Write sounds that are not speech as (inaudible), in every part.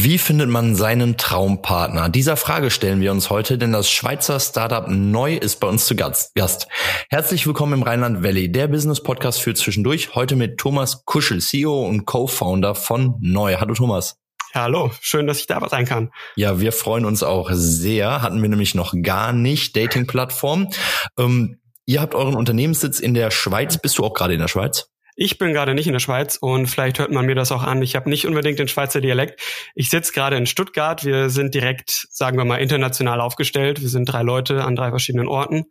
Wie findet man seinen Traumpartner? Dieser Frage stellen wir uns heute, denn das Schweizer Startup Neu ist bei uns zu Gast. Herzlich willkommen im Rheinland Valley, der Business Podcast für zwischendurch. Heute mit Thomas Kuschel, CEO und Co-Founder von Neu. Hallo Thomas. Ja, hallo, schön, dass ich da sein kann. Ja, wir freuen uns auch sehr. Hatten wir nämlich noch gar nicht Dating-Plattform. Ähm, ihr habt euren Unternehmenssitz in der Schweiz. Bist du auch gerade in der Schweiz? Ich bin gerade nicht in der Schweiz und vielleicht hört man mir das auch an. Ich habe nicht unbedingt den Schweizer Dialekt. Ich sitze gerade in Stuttgart. Wir sind direkt, sagen wir mal, international aufgestellt. Wir sind drei Leute an drei verschiedenen Orten.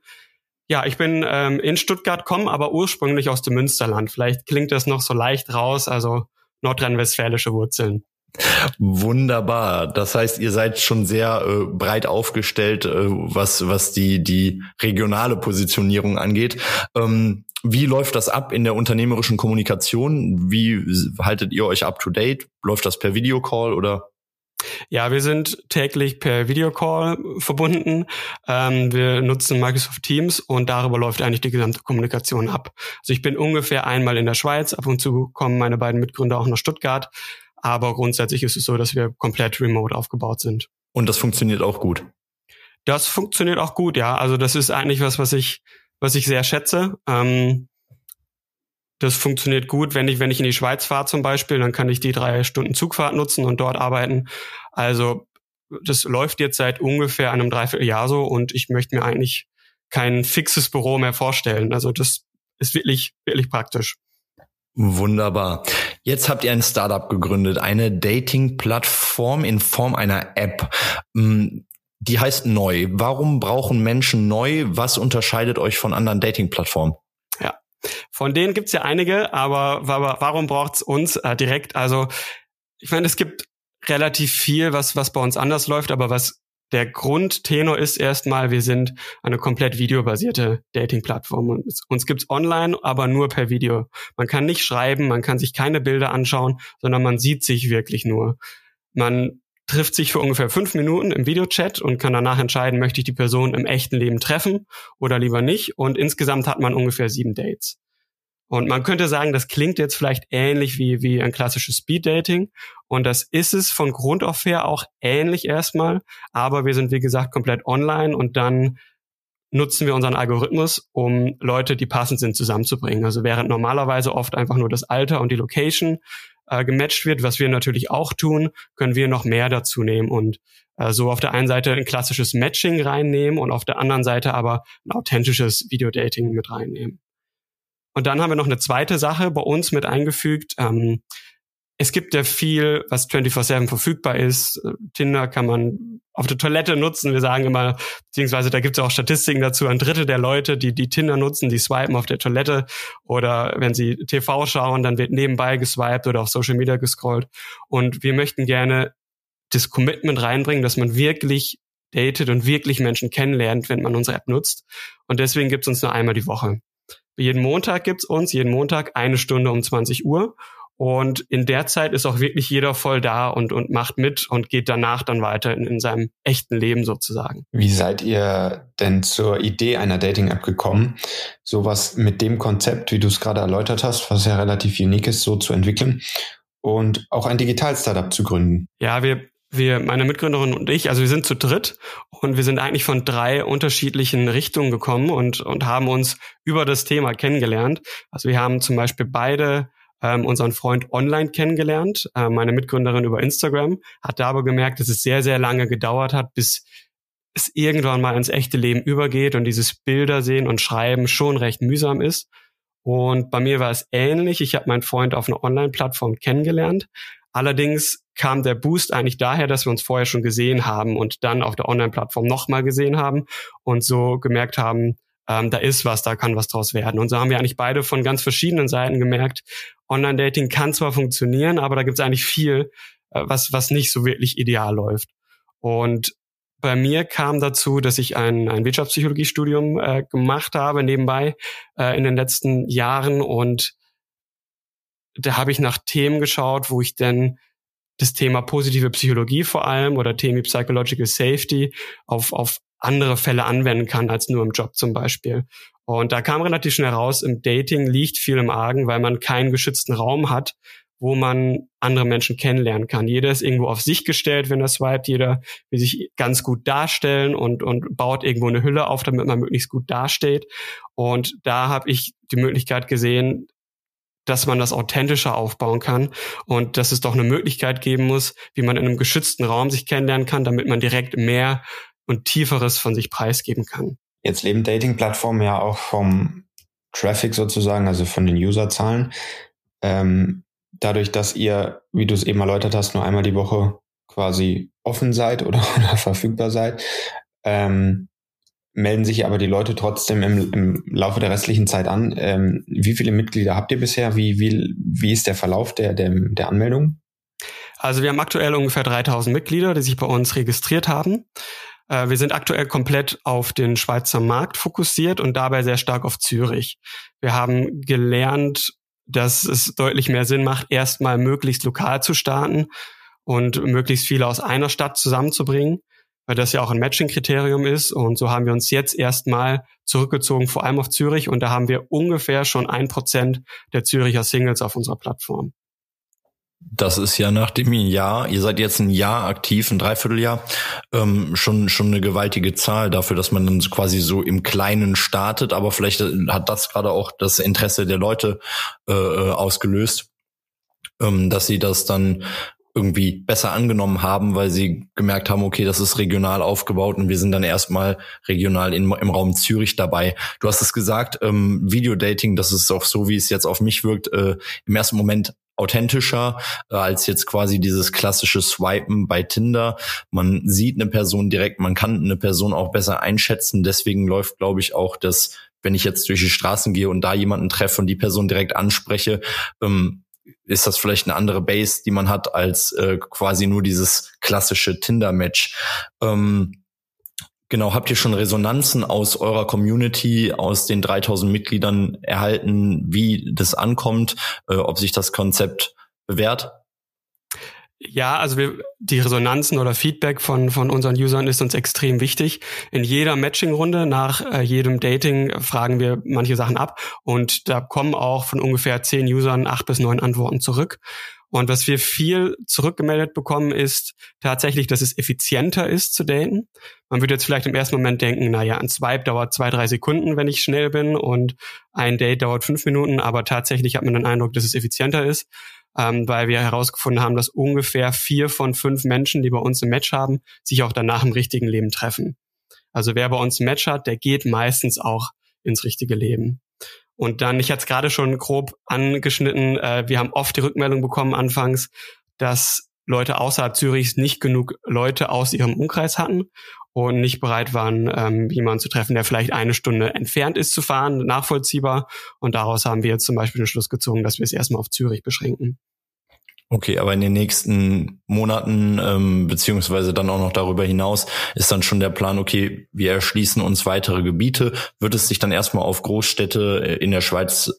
Ja, ich bin ähm, in Stuttgart, komme aber ursprünglich aus dem Münsterland. Vielleicht klingt das noch so leicht raus, also nordrhein-westfälische Wurzeln. Wunderbar. Das heißt, ihr seid schon sehr äh, breit aufgestellt, äh, was, was die, die regionale Positionierung angeht. Ähm, wie läuft das ab in der unternehmerischen Kommunikation? Wie haltet ihr euch up to date? Läuft das per Videocall oder? Ja, wir sind täglich per Videocall verbunden. Ähm, wir nutzen Microsoft Teams und darüber läuft eigentlich die gesamte Kommunikation ab. Also ich bin ungefähr einmal in der Schweiz, ab und zu kommen meine beiden Mitgründer auch nach Stuttgart, aber grundsätzlich ist es so, dass wir komplett remote aufgebaut sind. Und das funktioniert auch gut. Das funktioniert auch gut, ja. Also das ist eigentlich was, was ich was ich sehr schätze. Ähm, das funktioniert gut, wenn ich, wenn ich in die Schweiz fahre zum Beispiel, dann kann ich die drei Stunden Zugfahrt nutzen und dort arbeiten. Also das läuft jetzt seit ungefähr einem Dreivierteljahr so und ich möchte mir eigentlich kein fixes Büro mehr vorstellen. Also das ist wirklich, wirklich praktisch. Wunderbar. Jetzt habt ihr ein Startup gegründet, eine Dating-Plattform in Form einer App. Die heißt Neu. Warum brauchen Menschen Neu? Was unterscheidet euch von anderen Dating-Plattformen? Ja, von denen gibt's ja einige, aber, aber warum braucht's uns äh, direkt? Also ich meine, es gibt relativ viel, was, was bei uns anders läuft, aber was der Grundtenor ist erstmal, wir sind eine komplett videobasierte Dating-Plattform. Und uns gibt's online, aber nur per Video. Man kann nicht schreiben, man kann sich keine Bilder anschauen, sondern man sieht sich wirklich nur. Man trifft sich für ungefähr fünf Minuten im Videochat und kann danach entscheiden, möchte ich die Person im echten Leben treffen oder lieber nicht. Und insgesamt hat man ungefähr sieben Dates. Und man könnte sagen, das klingt jetzt vielleicht ähnlich wie, wie ein klassisches Speed-Dating. Und das ist es von Grund auf her auch ähnlich erstmal. Aber wir sind, wie gesagt, komplett online und dann nutzen wir unseren Algorithmus, um Leute, die passend sind, zusammenzubringen. Also während normalerweise oft einfach nur das Alter und die Location äh, gematcht wird, was wir natürlich auch tun, können wir noch mehr dazu nehmen und äh, so auf der einen Seite ein klassisches Matching reinnehmen und auf der anderen Seite aber ein authentisches Videodating mit reinnehmen. Und dann haben wir noch eine zweite Sache bei uns mit eingefügt. Ähm, es gibt ja viel, was 24-7 verfügbar ist. Tinder kann man auf der Toilette nutzen. Wir sagen immer, beziehungsweise da gibt es auch Statistiken dazu, ein Drittel der Leute, die die Tinder nutzen, die swipen auf der Toilette oder wenn sie TV schauen, dann wird nebenbei geswiped oder auf Social Media gescrollt. Und wir möchten gerne das Commitment reinbringen, dass man wirklich datet und wirklich Menschen kennenlernt, wenn man unsere App nutzt. Und deswegen gibt es uns nur einmal die Woche. Jeden Montag gibt's uns, jeden Montag eine Stunde um 20 Uhr. Und in der Zeit ist auch wirklich jeder voll da und, und macht mit und geht danach dann weiter in, in seinem echten Leben sozusagen. Wie seid ihr denn zur Idee einer Dating-App gekommen, sowas mit dem Konzept, wie du es gerade erläutert hast, was ja relativ unique ist, so zu entwickeln und auch ein Digital-Startup zu gründen? Ja, wir, wir, meine Mitgründerin und ich, also wir sind zu dritt und wir sind eigentlich von drei unterschiedlichen Richtungen gekommen und, und haben uns über das Thema kennengelernt. Also wir haben zum Beispiel beide ähm, unseren Freund online kennengelernt, äh, meine Mitgründerin über Instagram, hat da aber gemerkt, dass es sehr, sehr lange gedauert hat, bis es irgendwann mal ins echte Leben übergeht und dieses Bilder sehen und Schreiben schon recht mühsam ist. Und bei mir war es ähnlich. Ich habe meinen Freund auf einer Online-Plattform kennengelernt. Allerdings kam der Boost eigentlich daher, dass wir uns vorher schon gesehen haben und dann auf der Online-Plattform nochmal gesehen haben und so gemerkt haben, ähm, da ist was, da kann was draus werden. Und so haben wir eigentlich beide von ganz verschiedenen Seiten gemerkt, Online-Dating kann zwar funktionieren, aber da gibt es eigentlich viel, äh, was, was nicht so wirklich ideal läuft. Und bei mir kam dazu, dass ich ein, ein Wirtschaftspsychologiestudium äh, gemacht habe nebenbei äh, in den letzten Jahren und da habe ich nach Themen geschaut, wo ich denn das Thema positive Psychologie vor allem oder Themen wie Psychological Safety auf, auf andere Fälle anwenden kann als nur im Job zum Beispiel. Und da kam relativ schnell raus, im Dating liegt viel im Argen, weil man keinen geschützten Raum hat, wo man andere Menschen kennenlernen kann. Jeder ist irgendwo auf sich gestellt, wenn er swiped. Jeder will sich ganz gut darstellen und, und baut irgendwo eine Hülle auf, damit man möglichst gut dasteht. Und da habe ich die Möglichkeit gesehen, dass man das authentischer aufbauen kann und dass es doch eine Möglichkeit geben muss, wie man in einem geschützten Raum sich kennenlernen kann, damit man direkt mehr und tieferes von sich preisgeben kann. Jetzt leben Dating-Plattformen ja auch vom Traffic sozusagen, also von den Userzahlen. Ähm, dadurch, dass ihr, wie du es eben erläutert hast, nur einmal die Woche quasi offen seid oder, (laughs) oder verfügbar seid, ähm, melden sich aber die Leute trotzdem im, im Laufe der restlichen Zeit an. Ähm, wie viele Mitglieder habt ihr bisher? Wie, wie, wie ist der Verlauf der, der, der Anmeldung? Also wir haben aktuell ungefähr 3000 Mitglieder, die sich bei uns registriert haben. Äh, wir sind aktuell komplett auf den Schweizer Markt fokussiert und dabei sehr stark auf Zürich. Wir haben gelernt, dass es deutlich mehr Sinn macht, erstmal möglichst lokal zu starten und möglichst viele aus einer Stadt zusammenzubringen weil das ja auch ein Matching-Kriterium ist. Und so haben wir uns jetzt erstmal zurückgezogen, vor allem auf Zürich. Und da haben wir ungefähr schon ein Prozent der Züricher Singles auf unserer Plattform. Das ist ja nach dem Jahr, ihr seid jetzt ein Jahr aktiv, ein Dreivierteljahr, ähm, schon, schon eine gewaltige Zahl dafür, dass man dann quasi so im Kleinen startet, aber vielleicht hat das gerade auch das Interesse der Leute äh, äh ausgelöst, ähm, dass sie das dann irgendwie besser angenommen haben, weil sie gemerkt haben, okay, das ist regional aufgebaut und wir sind dann erstmal regional in, im Raum Zürich dabei. Du hast es gesagt, ähm, Videodating, das ist auch so, wie es jetzt auf mich wirkt, äh, im ersten Moment authentischer äh, als jetzt quasi dieses klassische Swipen bei Tinder. Man sieht eine Person direkt, man kann eine Person auch besser einschätzen. Deswegen läuft, glaube ich, auch das, wenn ich jetzt durch die Straßen gehe und da jemanden treffe und die Person direkt anspreche, ähm, ist das vielleicht eine andere Base, die man hat, als äh, quasi nur dieses klassische Tinder-Match. Ähm, genau, habt ihr schon Resonanzen aus eurer Community, aus den 3000 Mitgliedern erhalten, wie das ankommt, äh, ob sich das Konzept bewährt? Ja, also wir, die Resonanzen oder Feedback von, von unseren Usern ist uns extrem wichtig. In jeder Matching-Runde nach äh, jedem Dating fragen wir manche Sachen ab und da kommen auch von ungefähr zehn Usern acht bis neun Antworten zurück. Und was wir viel zurückgemeldet bekommen, ist tatsächlich, dass es effizienter ist zu daten. Man würde jetzt vielleicht im ersten Moment denken, na ja, ein Swipe dauert zwei, drei Sekunden, wenn ich schnell bin und ein Date dauert fünf Minuten, aber tatsächlich hat man den Eindruck, dass es effizienter ist ähm, weil wir herausgefunden haben, dass ungefähr vier von fünf Menschen, die bei uns ein Match haben, sich auch danach im richtigen Leben treffen. Also wer bei uns ein Match hat, der geht meistens auch ins richtige Leben. Und dann, ich hatte es gerade schon grob angeschnitten, äh, wir haben oft die Rückmeldung bekommen anfangs, dass Leute außerhalb Zürichs nicht genug Leute aus ihrem Umkreis hatten und nicht bereit waren, ähm, jemanden zu treffen, der vielleicht eine Stunde entfernt ist zu fahren, nachvollziehbar. Und daraus haben wir jetzt zum Beispiel den Schluss gezogen, dass wir es erstmal auf Zürich beschränken. Okay, aber in den nächsten Monaten ähm, beziehungsweise dann auch noch darüber hinaus ist dann schon der Plan, okay, wir erschließen uns weitere Gebiete. Wird es sich dann erstmal auf Großstädte äh, in der Schweiz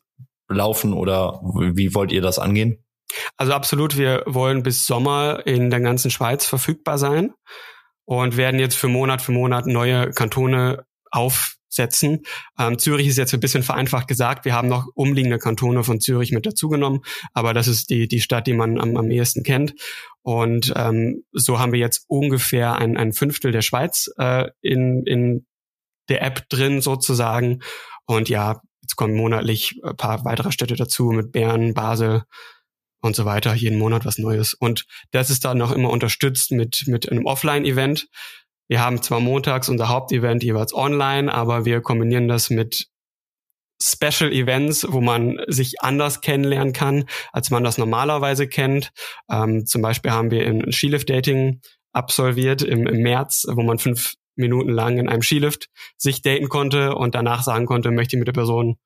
laufen oder wie wollt ihr das angehen? Also absolut, wir wollen bis Sommer in der ganzen Schweiz verfügbar sein und werden jetzt für Monat für Monat neue Kantone aufsetzen. Ähm, Zürich ist jetzt ein bisschen vereinfacht gesagt. Wir haben noch umliegende Kantone von Zürich mit dazugenommen, aber das ist die, die Stadt, die man am, am ehesten kennt. Und ähm, so haben wir jetzt ungefähr ein, ein Fünftel der Schweiz äh, in, in der App drin sozusagen. Und ja, jetzt kommen monatlich ein paar weitere Städte dazu mit Bern, Basel, und so weiter, jeden Monat was Neues. Und das ist dann auch immer unterstützt mit, mit einem Offline-Event. Wir haben zwar montags unser Hauptevent jeweils online, aber wir kombinieren das mit Special Events, wo man sich anders kennenlernen kann, als man das normalerweise kennt. Ähm, zum Beispiel haben wir ein Skilift-Dating absolviert im, im März, wo man fünf Minuten lang in einem Skilift sich daten konnte und danach sagen konnte, möchte ich mit der Person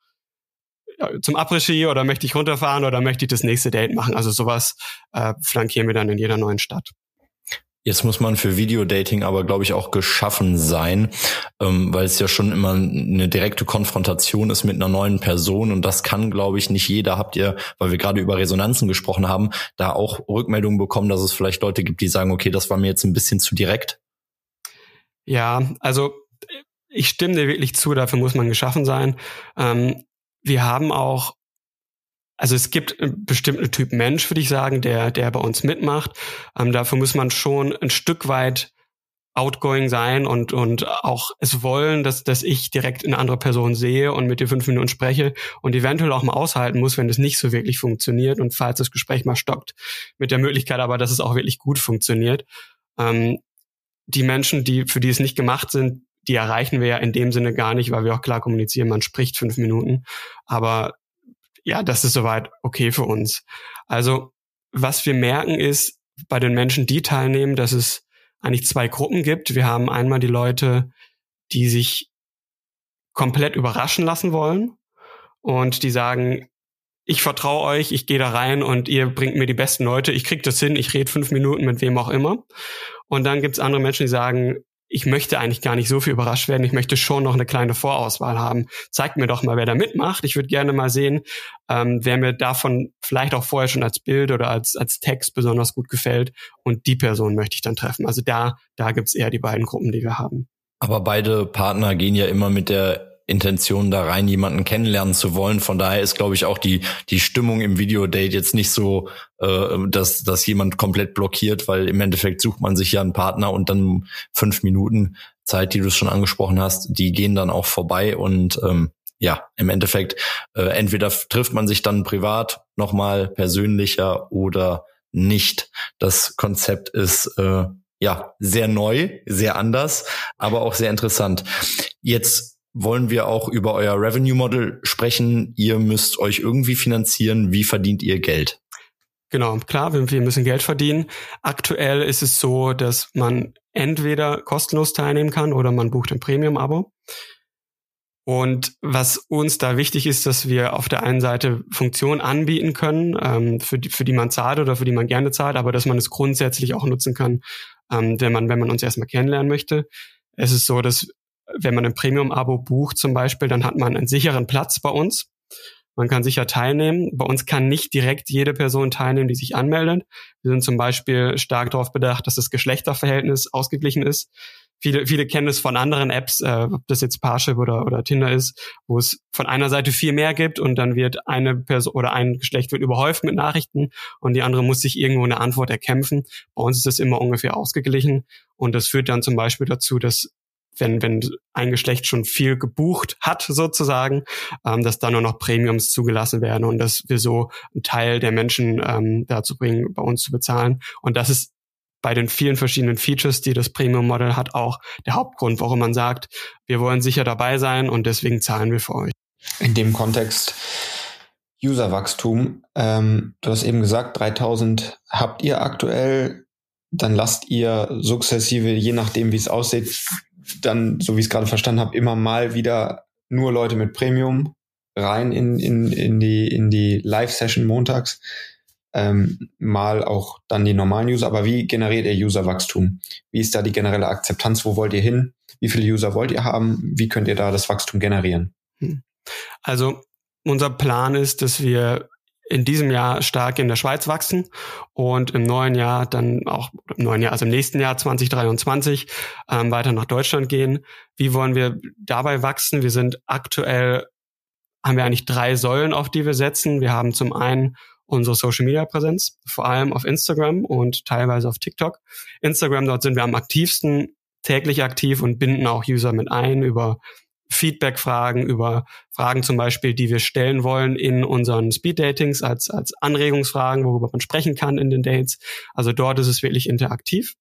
zum Après-Ski oder möchte ich runterfahren oder möchte ich das nächste Date machen. Also sowas äh, flankieren wir dann in jeder neuen Stadt. Jetzt muss man für Videodating aber, glaube ich, auch geschaffen sein, ähm, weil es ja schon immer eine direkte Konfrontation ist mit einer neuen Person und das kann, glaube ich, nicht jeder. Habt ihr, weil wir gerade über Resonanzen gesprochen haben, da auch Rückmeldungen bekommen, dass es vielleicht Leute gibt, die sagen, okay, das war mir jetzt ein bisschen zu direkt? Ja, also ich stimme dir wirklich zu, dafür muss man geschaffen sein. Ähm, wir haben auch also es gibt einen bestimmten Typ Mensch, würde ich sagen, der, der bei uns mitmacht. Ähm, dafür muss man schon ein Stück weit outgoing sein und, und auch es wollen, dass, dass ich direkt eine andere Person sehe und mit dir fünf Minuten spreche und eventuell auch mal aushalten muss, wenn das nicht so wirklich funktioniert und falls das Gespräch mal stockt. Mit der Möglichkeit aber, dass es auch wirklich gut funktioniert. Ähm, die Menschen, die, für die es nicht gemacht sind, die erreichen wir ja in dem Sinne gar nicht, weil wir auch klar kommunizieren, man spricht fünf Minuten. Aber ja, das ist soweit okay für uns. Also was wir merken ist, bei den Menschen, die teilnehmen, dass es eigentlich zwei Gruppen gibt. Wir haben einmal die Leute, die sich komplett überraschen lassen wollen und die sagen, ich vertraue euch, ich gehe da rein und ihr bringt mir die besten Leute, ich krieg das hin, ich rede fünf Minuten mit wem auch immer. Und dann gibt's andere Menschen, die sagen, ich möchte eigentlich gar nicht so viel überrascht werden. Ich möchte schon noch eine kleine Vorauswahl haben. Zeigt mir doch mal, wer da mitmacht. Ich würde gerne mal sehen, ähm, wer mir davon vielleicht auch vorher schon als Bild oder als, als Text besonders gut gefällt. Und die Person möchte ich dann treffen. Also da, da gibt's eher die beiden Gruppen, die wir haben. Aber beide Partner gehen ja immer mit der Intention da rein, jemanden kennenlernen zu wollen. Von daher ist, glaube ich, auch die, die Stimmung im Videodate jetzt nicht so, äh, dass, dass jemand komplett blockiert, weil im Endeffekt sucht man sich ja einen Partner und dann fünf Minuten Zeit, die du schon angesprochen hast, die gehen dann auch vorbei und ähm, ja, im Endeffekt, äh, entweder trifft man sich dann privat nochmal persönlicher oder nicht. Das Konzept ist äh, ja sehr neu, sehr anders, aber auch sehr interessant. Jetzt wollen wir auch über euer Revenue Model sprechen. Ihr müsst euch irgendwie finanzieren. Wie verdient ihr Geld? Genau, klar, wir müssen Geld verdienen. Aktuell ist es so, dass man entweder kostenlos teilnehmen kann oder man bucht ein Premium-Abo. Und was uns da wichtig ist, dass wir auf der einen Seite Funktionen anbieten können, ähm, für, die, für die man zahlt oder für die man gerne zahlt, aber dass man es grundsätzlich auch nutzen kann, ähm, wenn man, wenn man uns erstmal kennenlernen möchte. Es ist so, dass wenn man ein Premium-Abo bucht zum Beispiel, dann hat man einen sicheren Platz bei uns. Man kann sicher teilnehmen. Bei uns kann nicht direkt jede Person teilnehmen, die sich anmeldet. Wir sind zum Beispiel stark darauf bedacht, dass das Geschlechterverhältnis ausgeglichen ist. Viele, viele kennen es von anderen Apps, äh, ob das jetzt Parship oder, oder Tinder ist, wo es von einer Seite viel mehr gibt und dann wird eine Person oder ein Geschlecht wird überhäuft mit Nachrichten und die andere muss sich irgendwo eine Antwort erkämpfen. Bei uns ist das immer ungefähr ausgeglichen und das führt dann zum Beispiel dazu, dass wenn, wenn ein Geschlecht schon viel gebucht hat, sozusagen, ähm, dass da nur noch Premiums zugelassen werden und dass wir so einen Teil der Menschen ähm, dazu bringen, bei uns zu bezahlen. Und das ist bei den vielen verschiedenen Features, die das Premium-Modell hat, auch der Hauptgrund, warum man sagt, wir wollen sicher dabei sein und deswegen zahlen wir für euch. In dem Kontext Userwachstum, ähm, du hast eben gesagt, 3000 habt ihr aktuell, dann lasst ihr sukzessive, je nachdem wie es aussieht, dann, so wie ich es gerade verstanden habe, immer mal wieder nur Leute mit Premium rein in, in, in die, in die Live-Session montags. Ähm, mal auch dann die normalen User. Aber wie generiert ihr Userwachstum? Wie ist da die generelle Akzeptanz? Wo wollt ihr hin? Wie viele User wollt ihr haben? Wie könnt ihr da das Wachstum generieren? Hm. Also unser Plan ist, dass wir in diesem Jahr stark in der Schweiz wachsen und im neuen Jahr dann auch im neuen Jahr, also im nächsten Jahr 2023 ähm, weiter nach Deutschland gehen. Wie wollen wir dabei wachsen? Wir sind aktuell haben wir eigentlich drei Säulen, auf die wir setzen. Wir haben zum einen unsere Social Media Präsenz, vor allem auf Instagram und teilweise auf TikTok. Instagram, dort sind wir am aktivsten, täglich aktiv und binden auch User mit ein über Feedback-Fragen, über Fragen zum Beispiel, die wir stellen wollen in unseren Speed-Datings als, als Anregungsfragen, worüber man sprechen kann in den Dates. Also dort ist es wirklich interaktiv.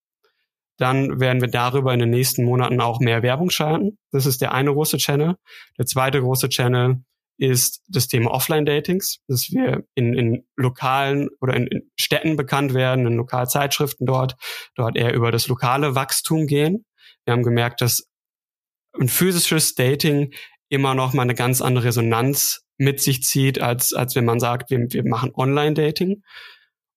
Dann werden wir darüber in den nächsten Monaten auch mehr Werbung schalten. Das ist der eine große Channel. Der zweite große Channel ist das Thema Offline-Datings, dass wir in, in lokalen oder in, in Städten bekannt werden, in Lokalzeitschriften dort, dort eher über das lokale Wachstum gehen. Wir haben gemerkt, dass ein physisches Dating immer noch mal eine ganz andere Resonanz mit sich zieht, als, als wenn man sagt, wir, wir machen Online-Dating.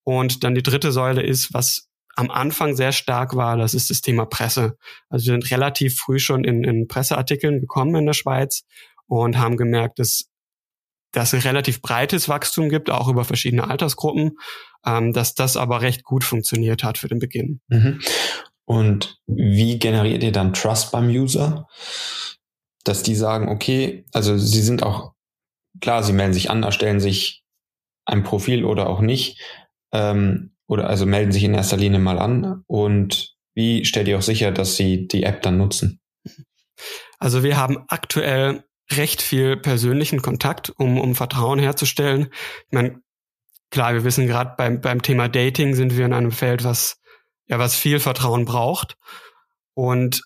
Und dann die dritte Säule ist, was am Anfang sehr stark war, das ist das Thema Presse. Also wir sind relativ früh schon in, in Presseartikeln gekommen in der Schweiz und haben gemerkt, dass dass es relativ breites Wachstum gibt, auch über verschiedene Altersgruppen, ähm, dass das aber recht gut funktioniert hat für den Beginn. Mhm. Und wie generiert ihr dann Trust beim User? Dass die sagen, okay, also sie sind auch, klar, sie melden sich an, erstellen sich ein Profil oder auch nicht, ähm, oder also melden sich in erster Linie mal an und wie stellt ihr auch sicher, dass sie die App dann nutzen? Also wir haben aktuell recht viel persönlichen Kontakt, um, um Vertrauen herzustellen. Ich meine, klar, wir wissen gerade beim, beim Thema Dating sind wir in einem Feld, was ja was viel Vertrauen braucht. Und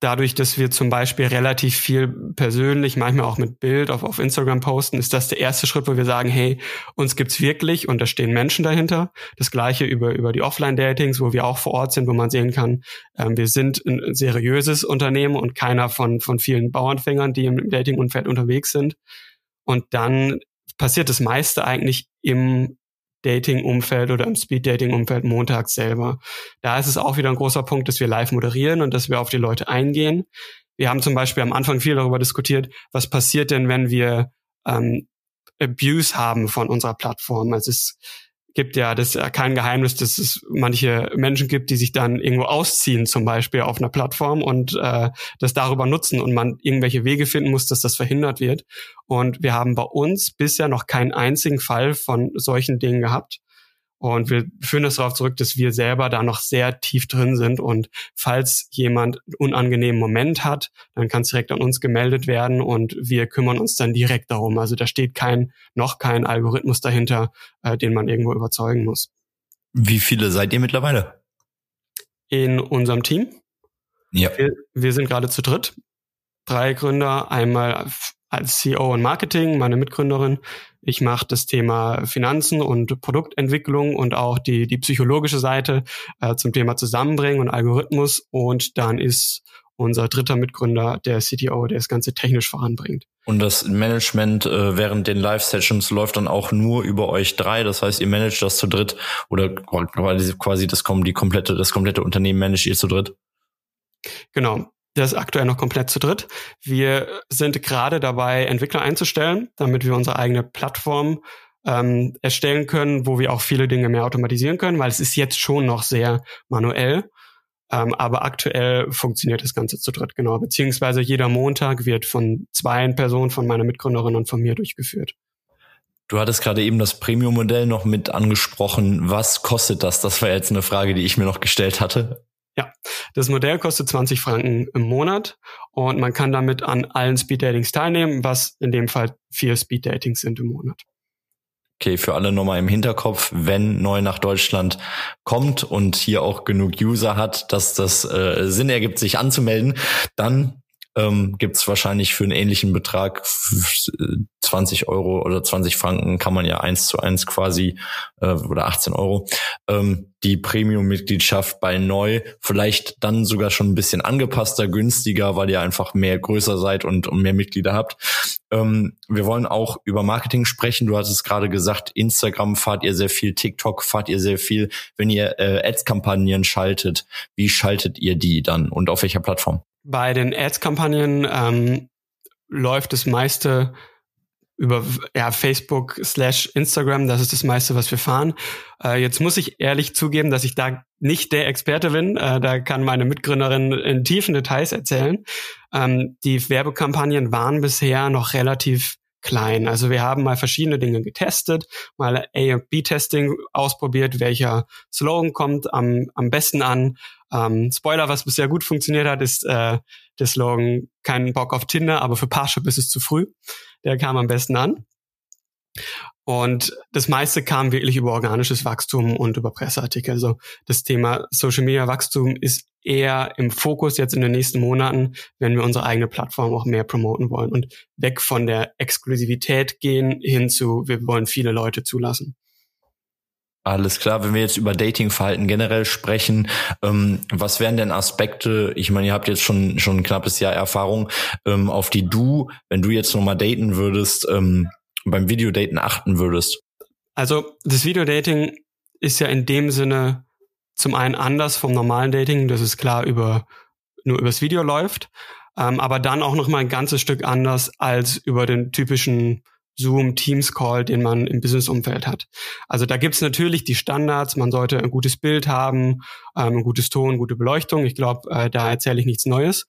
dadurch, dass wir zum Beispiel relativ viel persönlich, manchmal auch mit Bild auf, auf Instagram posten, ist das der erste Schritt, wo wir sagen, hey, uns gibt's wirklich und da stehen Menschen dahinter. Das gleiche über, über die Offline-Datings, wo wir auch vor Ort sind, wo man sehen kann, ähm, wir sind ein seriöses Unternehmen und keiner von, von vielen Bauernfängern, die im Dating-Umfeld unterwegs sind. Und dann passiert das meiste eigentlich im Dating-Umfeld oder im Speed-Dating-Umfeld montags selber. Da ist es auch wieder ein großer Punkt, dass wir live moderieren und dass wir auf die Leute eingehen. Wir haben zum Beispiel am Anfang viel darüber diskutiert, was passiert denn, wenn wir ähm, Abuse haben von unserer Plattform. Also es gibt ja, das ist ja kein Geheimnis, dass es manche Menschen gibt, die sich dann irgendwo ausziehen, zum Beispiel auf einer Plattform und äh, das darüber nutzen und man irgendwelche Wege finden muss, dass das verhindert wird. Und wir haben bei uns bisher noch keinen einzigen Fall von solchen Dingen gehabt. Und wir führen das darauf zurück, dass wir selber da noch sehr tief drin sind. Und falls jemand einen unangenehmen Moment hat, dann kann es direkt an uns gemeldet werden und wir kümmern uns dann direkt darum. Also da steht kein, noch kein Algorithmus dahinter, äh, den man irgendwo überzeugen muss. Wie viele seid ihr mittlerweile? In unserem Team? Ja. Wir, wir sind gerade zu dritt. Drei Gründer, einmal als CEO und Marketing, meine Mitgründerin. Ich mache das Thema Finanzen und Produktentwicklung und auch die, die psychologische Seite äh, zum Thema Zusammenbringen und Algorithmus. Und dann ist unser dritter Mitgründer der CTO, der das Ganze technisch voranbringt. Und das Management äh, während den Live-Sessions läuft dann auch nur über euch drei. Das heißt, ihr managt das zu dritt oder quasi das, die komplette, das komplette Unternehmen managt ihr zu dritt? Genau. Der ist aktuell noch komplett zu dritt. Wir sind gerade dabei, Entwickler einzustellen, damit wir unsere eigene Plattform ähm, erstellen können, wo wir auch viele Dinge mehr automatisieren können, weil es ist jetzt schon noch sehr manuell. Ähm, aber aktuell funktioniert das Ganze zu dritt, genau. Beziehungsweise jeder Montag wird von zwei Personen, von meiner Mitgründerin und von mir durchgeführt. Du hattest gerade eben das Premium-Modell noch mit angesprochen. Was kostet das? Das war jetzt eine Frage, die ich mir noch gestellt hatte. Ja, das Modell kostet 20 Franken im Monat und man kann damit an allen Speed-Datings teilnehmen, was in dem Fall vier Speed-Datings sind im Monat. Okay, für alle nochmal im Hinterkopf, wenn neu nach Deutschland kommt und hier auch genug User hat, dass das äh, Sinn ergibt, sich anzumelden, dann ähm, gibt es wahrscheinlich für einen ähnlichen Betrag 20 Euro oder 20 Franken kann man ja eins zu eins quasi äh, oder 18 Euro ähm, die Premium-Mitgliedschaft bei neu vielleicht dann sogar schon ein bisschen angepasster, günstiger, weil ihr einfach mehr größer seid und, und mehr Mitglieder habt. Ähm, wir wollen auch über Marketing sprechen. Du hattest gerade gesagt, Instagram fahrt ihr sehr viel, TikTok fahrt ihr sehr viel. Wenn ihr äh, Ads-Kampagnen schaltet, wie schaltet ihr die dann und auf welcher Plattform? Bei den Ads-Kampagnen ähm, läuft das meiste über ja, Facebook slash Instagram, das ist das meiste, was wir fahren. Äh, jetzt muss ich ehrlich zugeben, dass ich da nicht der Experte bin. Äh, da kann meine Mitgründerin in tiefen Details erzählen. Ähm, die Werbekampagnen waren bisher noch relativ klein. Also wir haben mal verschiedene Dinge getestet, mal A und B-Testing ausprobiert, welcher Slogan kommt am, am besten an. Ähm, Spoiler, was bisher gut funktioniert hat, ist äh, der Slogan keinen Bock auf Tinder, aber für Parship ist es zu früh. Der kam am besten an. Und das meiste kam wirklich über organisches Wachstum und über Presseartikel. Also das Thema Social Media Wachstum ist eher im Fokus jetzt in den nächsten Monaten, wenn wir unsere eigene Plattform auch mehr promoten wollen und weg von der Exklusivität gehen hin zu, wir wollen viele Leute zulassen. Alles klar, wenn wir jetzt über Datingverhalten generell sprechen, ähm, was wären denn Aspekte, ich meine, ihr habt jetzt schon schon ein knappes Jahr Erfahrung, ähm, auf die du, wenn du jetzt nochmal daten würdest, ähm, beim Videodaten achten würdest? Also das Videodating ist ja in dem Sinne zum einen anders vom normalen Dating, das ist klar über nur übers Video läuft, ähm, aber dann auch noch mal ein ganzes Stück anders als über den typischen Zoom, Teams Call, den man im Business-Umfeld hat. Also da gibt's natürlich die Standards, man sollte ein gutes Bild haben, ähm, ein gutes Ton, gute Beleuchtung. Ich glaube, äh, da erzähle ich nichts Neues.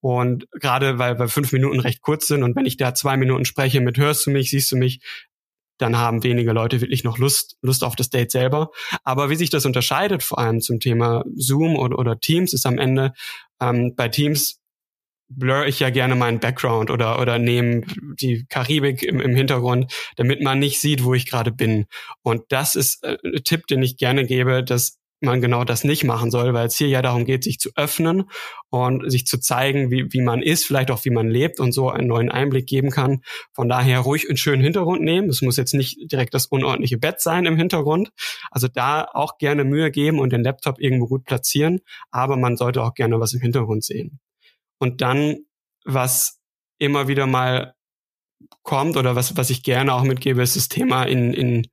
Und gerade weil, weil fünf Minuten recht kurz sind und wenn ich da zwei Minuten spreche mit hörst du mich, siehst du mich, dann haben wenige Leute wirklich noch Lust, Lust auf das Date selber. Aber wie sich das unterscheidet, vor allem zum Thema Zoom oder, oder Teams, ist am Ende ähm, bei Teams blur ich ja gerne meinen Background oder, oder nehme die Karibik im, im Hintergrund, damit man nicht sieht, wo ich gerade bin. Und das ist äh, ein Tipp, den ich gerne gebe, dass man genau das nicht machen soll, weil es hier ja darum geht, sich zu öffnen und sich zu zeigen, wie, wie man ist, vielleicht auch wie man lebt und so einen neuen Einblick geben kann. Von daher ruhig einen schönen Hintergrund nehmen. Es muss jetzt nicht direkt das unordentliche Bett sein im Hintergrund. Also da auch gerne Mühe geben und den Laptop irgendwo gut platzieren, aber man sollte auch gerne was im Hintergrund sehen. Und dann, was immer wieder mal kommt oder was, was ich gerne auch mitgebe, ist das Thema in, in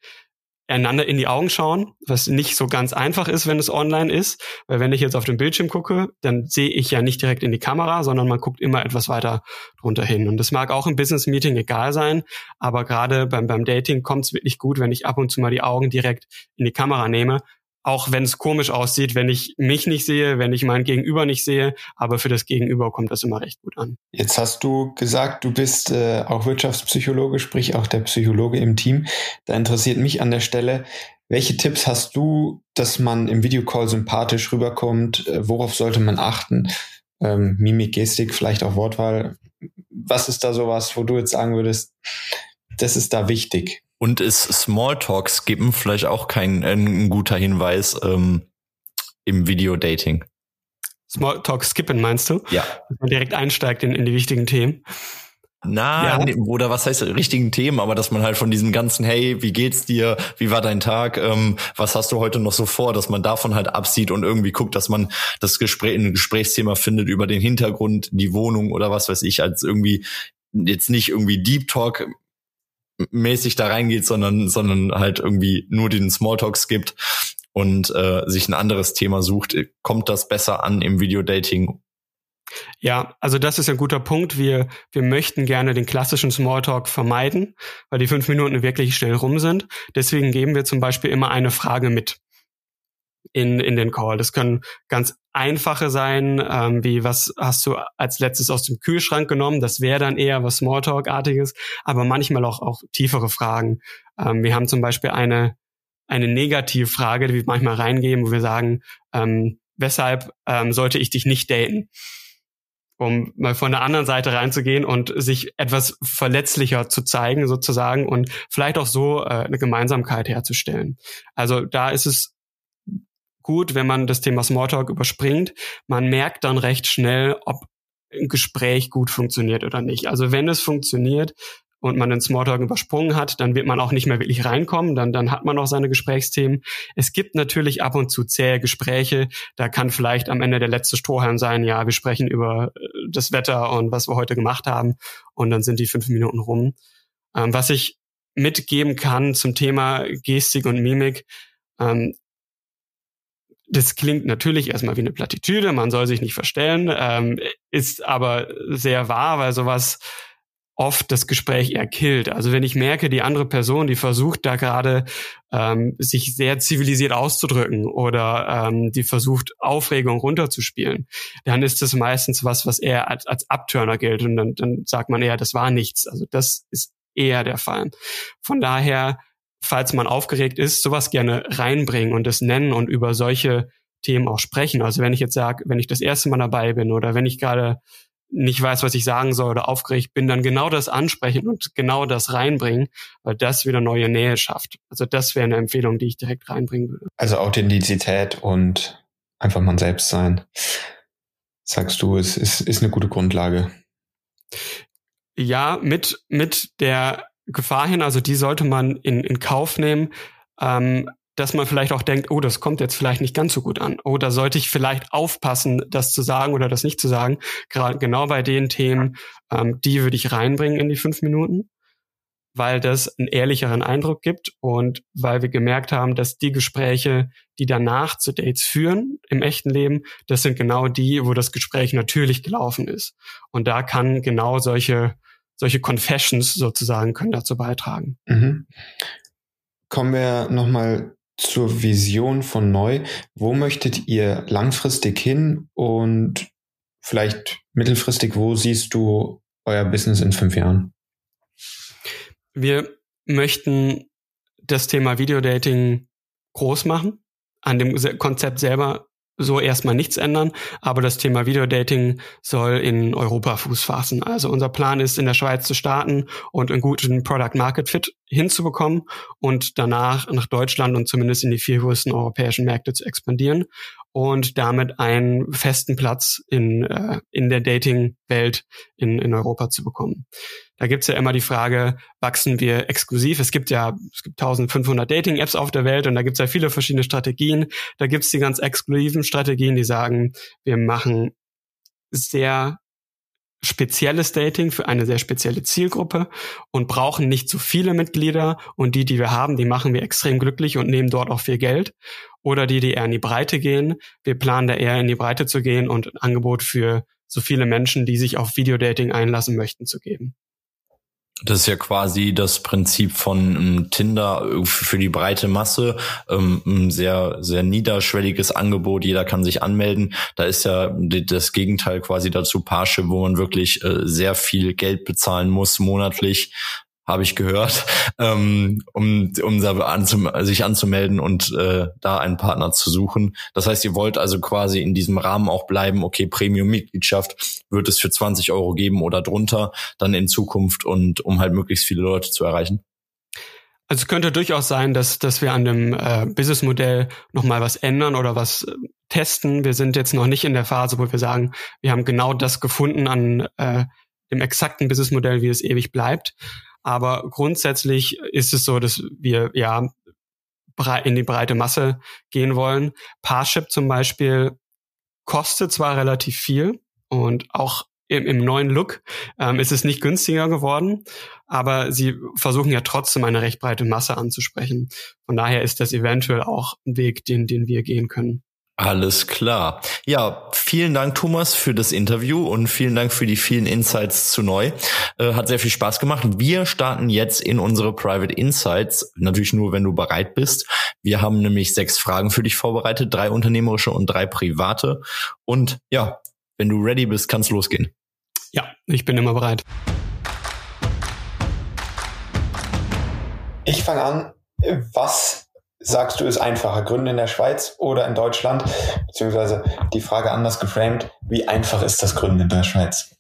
einander in die Augen schauen, was nicht so ganz einfach ist, wenn es online ist, weil wenn ich jetzt auf den Bildschirm gucke, dann sehe ich ja nicht direkt in die Kamera, sondern man guckt immer etwas weiter drunter hin. Und das mag auch im Business Meeting egal sein, aber gerade beim, beim Dating kommt es wirklich gut, wenn ich ab und zu mal die Augen direkt in die Kamera nehme, auch wenn es komisch aussieht, wenn ich mich nicht sehe, wenn ich mein Gegenüber nicht sehe, aber für das Gegenüber kommt das immer recht gut an. Jetzt hast du gesagt, du bist äh, auch Wirtschaftspsychologe, sprich auch der Psychologe im Team. Da interessiert mich an der Stelle, welche Tipps hast du, dass man im Videocall sympathisch rüberkommt? Äh, worauf sollte man achten? Ähm, Mimik, Gestik, vielleicht auch Wortwahl. Was ist da sowas, wo du jetzt sagen würdest, das ist da wichtig? Und ist Smalltalk skippen vielleicht auch kein ein guter Hinweis ähm, im Videodating? Smalltalk skippen meinst du? Ja. Dass man direkt einsteigt in, in die wichtigen Themen. Na, ja. oder was heißt richtigen Themen, aber dass man halt von diesem ganzen, hey, wie geht's dir, wie war dein Tag, ähm, was hast du heute noch so vor, dass man davon halt absieht und irgendwie guckt, dass man das Gespräch, ein Gesprächsthema findet über den Hintergrund, die Wohnung oder was weiß ich, als irgendwie jetzt nicht irgendwie Deep Talk mäßig da reingeht, sondern, sondern halt irgendwie nur den Smalltalks gibt und äh, sich ein anderes Thema sucht, kommt das besser an im Videodating? Ja, also das ist ein guter Punkt. Wir, wir möchten gerne den klassischen Smalltalk vermeiden, weil die fünf Minuten wirklich schnell rum sind. Deswegen geben wir zum Beispiel immer eine Frage mit in, in den Call. Das können ganz einfache sein, ähm, wie was hast du als letztes aus dem Kühlschrank genommen? Das wäre dann eher was Smalltalk-artiges, aber manchmal auch, auch tiefere Fragen. Ähm, wir haben zum Beispiel eine, eine Negativfrage, die wir manchmal reingeben, wo wir sagen, ähm, weshalb ähm, sollte ich dich nicht daten? um mal von der anderen Seite reinzugehen und sich etwas verletzlicher zu zeigen sozusagen und vielleicht auch so äh, eine Gemeinsamkeit herzustellen. Also da ist es gut, wenn man das Thema Smalltalk überspringt. Man merkt dann recht schnell, ob ein Gespräch gut funktioniert oder nicht. Also wenn es funktioniert und man den Smalltalk übersprungen hat, dann wird man auch nicht mehr wirklich reinkommen, dann, dann hat man auch seine Gesprächsthemen. Es gibt natürlich ab und zu zähe Gespräche, da kann vielleicht am Ende der letzte Strohhalm sein, ja, wir sprechen über äh, das Wetter und was wir heute gemacht haben und dann sind die fünf Minuten rum. Ähm, was ich mitgeben kann zum Thema Gestik und Mimik, ähm, das klingt natürlich erstmal wie eine Plattitüde, man soll sich nicht verstellen, ähm, ist aber sehr wahr, weil sowas oft das Gespräch eher killt. Also wenn ich merke, die andere Person, die versucht da gerade ähm, sich sehr zivilisiert auszudrücken oder ähm, die versucht Aufregung runterzuspielen, dann ist das meistens was, was eher als, als Abturner gilt und dann, dann sagt man eher, das war nichts. Also das ist eher der Fall. Von daher falls man aufgeregt ist, sowas gerne reinbringen und es nennen und über solche Themen auch sprechen. Also wenn ich jetzt sage, wenn ich das erste Mal dabei bin oder wenn ich gerade nicht weiß, was ich sagen soll oder aufgeregt bin, dann genau das ansprechen und genau das reinbringen, weil das wieder neue Nähe schafft. Also das wäre eine Empfehlung, die ich direkt reinbringen würde. Also Authentizität und einfach man selbst sein. Sagst du, es ist, ist eine gute Grundlage. Ja, mit, mit der Gefahr hin, also die sollte man in, in Kauf nehmen, ähm, dass man vielleicht auch denkt, oh, das kommt jetzt vielleicht nicht ganz so gut an. Oh, da sollte ich vielleicht aufpassen, das zu sagen oder das nicht zu sagen. Gerade genau bei den Themen, ähm, die würde ich reinbringen in die fünf Minuten. weil das einen ehrlicheren Eindruck gibt und weil wir gemerkt haben, dass die Gespräche, die danach zu Dates führen im echten Leben, das sind genau die, wo das Gespräch natürlich gelaufen ist. Und da kann genau solche solche Confessions sozusagen können dazu beitragen. Mhm. Kommen wir nochmal zur Vision von Neu. Wo möchtet ihr langfristig hin und vielleicht mittelfristig, wo siehst du euer Business in fünf Jahren? Wir möchten das Thema Videodating groß machen, an dem Konzept selber so erstmal nichts ändern, aber das Thema Videodating soll in Europa Fuß fassen. Also unser Plan ist, in der Schweiz zu starten und einen guten Product Market Fit hinzubekommen und danach nach Deutschland und zumindest in die vier größten europäischen Märkte zu expandieren und damit einen festen Platz in, äh, in der Dating-Welt in, in Europa zu bekommen. Da gibt's ja immer die Frage, wachsen wir exklusiv? Es gibt ja es gibt 1500 Dating-Apps auf der Welt und da gibt's ja viele verschiedene Strategien. Da gibt's die ganz exklusiven Strategien, die sagen, wir machen sehr spezielles Dating für eine sehr spezielle Zielgruppe und brauchen nicht zu viele Mitglieder und die, die wir haben, die machen wir extrem glücklich und nehmen dort auch viel Geld. Oder die, die eher in die Breite gehen. Wir planen da eher in die Breite zu gehen und ein Angebot für so viele Menschen, die sich auf Videodating einlassen möchten, zu geben. Das ist ja quasi das Prinzip von um, Tinder für die breite Masse. Ähm, ein sehr, sehr niederschwelliges Angebot. Jeder kann sich anmelden. Da ist ja das Gegenteil quasi dazu Parship, wo man wirklich äh, sehr viel Geld bezahlen muss monatlich, habe ich gehört, (laughs) ähm, um, um anzum sich anzumelden und äh, da einen Partner zu suchen. Das heißt, ihr wollt also quasi in diesem Rahmen auch bleiben, okay, Premium-Mitgliedschaft wird es für 20 Euro geben oder drunter dann in Zukunft und um halt möglichst viele Leute zu erreichen? Also es könnte durchaus sein, dass, dass wir an dem äh, Businessmodell nochmal was ändern oder was äh, testen. Wir sind jetzt noch nicht in der Phase, wo wir sagen, wir haben genau das gefunden an äh, dem exakten Businessmodell, wie es ewig bleibt. Aber grundsätzlich ist es so, dass wir ja in die breite Masse gehen wollen. Parship zum Beispiel kostet zwar relativ viel und auch im, im neuen Look ähm, ist es nicht günstiger geworden, aber sie versuchen ja trotzdem eine recht breite Masse anzusprechen. Von daher ist das eventuell auch ein Weg, den, den wir gehen können. Alles klar. Ja, vielen Dank, Thomas, für das Interview und vielen Dank für die vielen Insights zu neu. Äh, hat sehr viel Spaß gemacht. Wir starten jetzt in unsere Private Insights. Natürlich nur, wenn du bereit bist. Wir haben nämlich sechs Fragen für dich vorbereitet, drei unternehmerische und drei private. Und ja, wenn du ready bist, kann's losgehen. Ja, ich bin immer bereit. Ich fange an. Was sagst du, ist einfacher? Gründen in der Schweiz oder in Deutschland? Beziehungsweise die Frage anders geframed, wie einfach ist das Gründen in der Schweiz?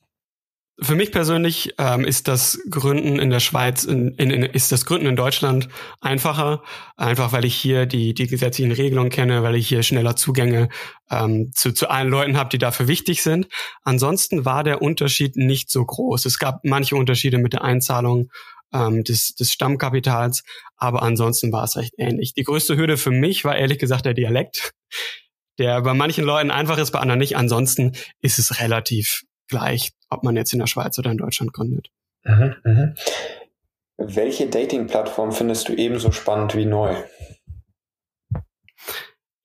Für mich persönlich ähm, ist das Gründen in der Schweiz, in, in, in, ist das Gründen in Deutschland einfacher, einfach weil ich hier die, die gesetzlichen Regelungen kenne, weil ich hier schneller Zugänge ähm, zu, zu allen Leuten habe, die dafür wichtig sind. Ansonsten war der Unterschied nicht so groß. Es gab manche Unterschiede mit der Einzahlung ähm, des, des Stammkapitals. Aber ansonsten war es recht ähnlich. Die größte Hürde für mich war ehrlich gesagt der Dialekt, der bei manchen Leuten einfach ist, bei anderen nicht. Ansonsten ist es relativ gleich, ob man jetzt in der Schweiz oder in Deutschland gründet. Mhm, mhm. Welche Dating-Plattform findest du ebenso spannend wie neu?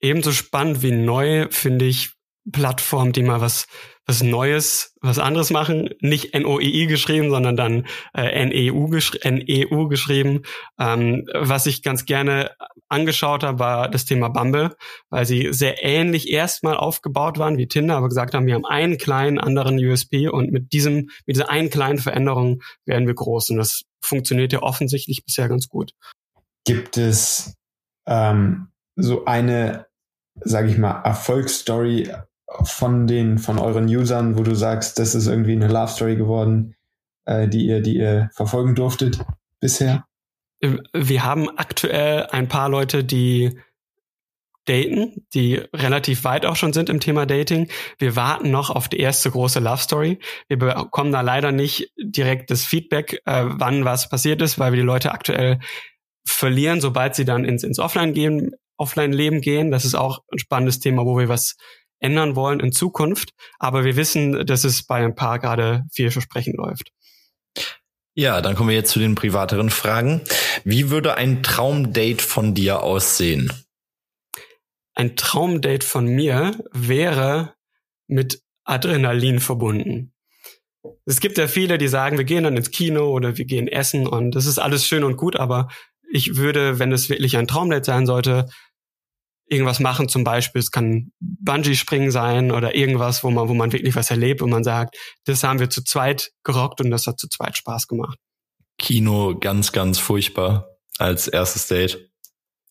Ebenso spannend wie neu finde ich Plattformen, die mal was was Neues, was anderes machen. Nicht NOEI geschrieben, sondern dann äh, NEU, geschri NEU geschrieben. Ähm, was ich ganz gerne angeschaut habe, war das Thema Bumble, weil sie sehr ähnlich erstmal aufgebaut waren wie Tinder, aber gesagt haben, wir haben einen kleinen anderen USP und mit diesem, mit dieser einen kleinen Veränderung werden wir groß. Und das funktioniert ja offensichtlich bisher ganz gut. Gibt es ähm, so eine, sage ich mal, Erfolgsstory von den, von euren Usern, wo du sagst, das ist irgendwie eine Love Story geworden, äh, die ihr, die ihr verfolgen durftet bisher? Wir haben aktuell ein paar Leute, die daten, die relativ weit auch schon sind im Thema Dating. Wir warten noch auf die erste große Love Story. Wir bekommen da leider nicht direkt das Feedback, äh, wann was passiert ist, weil wir die Leute aktuell verlieren, sobald sie dann ins, ins Offline gehen, Offline-Leben gehen. Das ist auch ein spannendes Thema, wo wir was ändern wollen in Zukunft. Aber wir wissen, dass es bei ein paar gerade vielversprechend läuft. Ja, dann kommen wir jetzt zu den privateren Fragen. Wie würde ein Traumdate von dir aussehen? Ein Traumdate von mir wäre mit Adrenalin verbunden. Es gibt ja viele, die sagen, wir gehen dann ins Kino oder wir gehen essen und das ist alles schön und gut, aber ich würde, wenn es wirklich ein Traumdate sein sollte, irgendwas machen, zum Beispiel, es kann Bungee-Springen sein oder irgendwas, wo man, wo man wirklich was erlebt und man sagt, das haben wir zu zweit gerockt und das hat zu zweit Spaß gemacht. Kino ganz, ganz furchtbar als erstes Date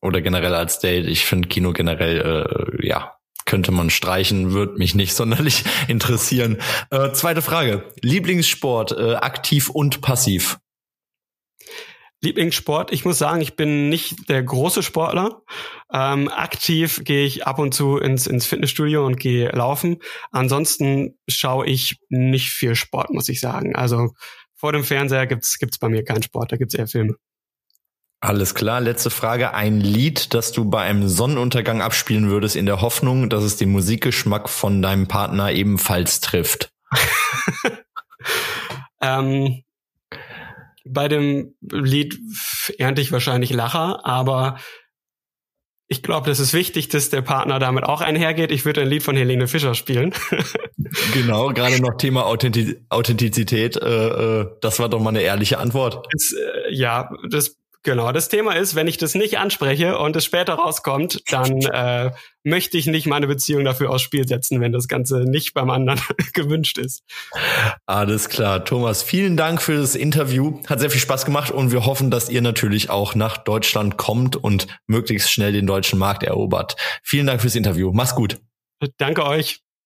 oder generell als Date. Ich finde Kino generell, äh, ja, könnte man streichen, würde mich nicht (laughs) sonderlich interessieren. Äh, zweite Frage. Lieblingssport, äh, aktiv und passiv? Lieblingssport, ich muss sagen, ich bin nicht der große Sportler. Ähm, aktiv gehe ich ab und zu ins, ins Fitnessstudio und gehe laufen. Ansonsten schaue ich nicht viel Sport, muss ich sagen. Also vor dem Fernseher gibt's gibt's bei mir keinen Sport, da gibt's eher Filme. Alles klar. Letzte Frage. Ein Lied, das du bei einem Sonnenuntergang abspielen würdest, in der Hoffnung, dass es den Musikgeschmack von deinem Partner ebenfalls trifft. (laughs) ähm, bei dem Lied ernte ich wahrscheinlich Lacher, aber ich glaube, das ist wichtig, dass der Partner damit auch einhergeht. Ich würde ein Lied von Helene Fischer spielen. (laughs) genau, gerade noch Thema Authentiz Authentizität. Äh, äh, das war doch mal eine ehrliche Antwort. Das, äh, ja, das Genau, das Thema ist, wenn ich das nicht anspreche und es später rauskommt, dann (laughs) äh, möchte ich nicht meine Beziehung dafür aufs Spiel setzen, wenn das Ganze nicht beim anderen (laughs) gewünscht ist. Alles klar, Thomas, vielen Dank für das Interview. Hat sehr viel Spaß gemacht und wir hoffen, dass ihr natürlich auch nach Deutschland kommt und möglichst schnell den deutschen Markt erobert. Vielen Dank fürs Interview. Mach's gut. Danke euch.